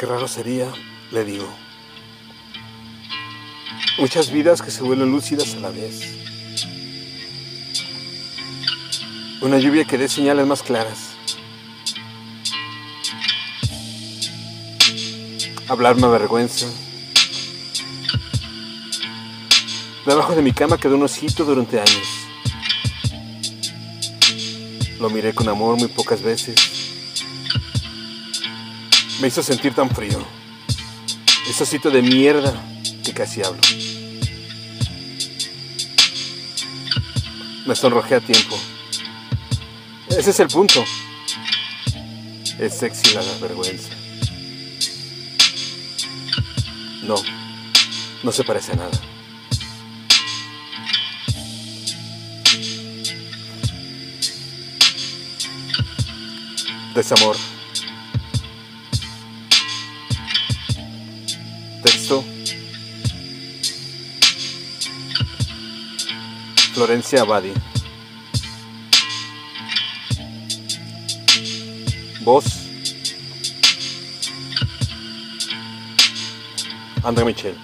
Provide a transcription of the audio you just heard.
Qué raro sería, le digo. Muchas vidas que se vuelven lúcidas a la vez. Una lluvia que dé señales más claras. Hablar me avergüenza. Debajo de mi cama quedó un osito durante años. Lo miré con amor muy pocas veces. Me hizo sentir tan frío. Ese osito de mierda que casi hablo. Me sonrojé a tiempo. Ese es el punto. Es sexy la vergüenza. No, no se parece a nada. Desamor. Texto. Florencia Abadi. Voz. André Michel.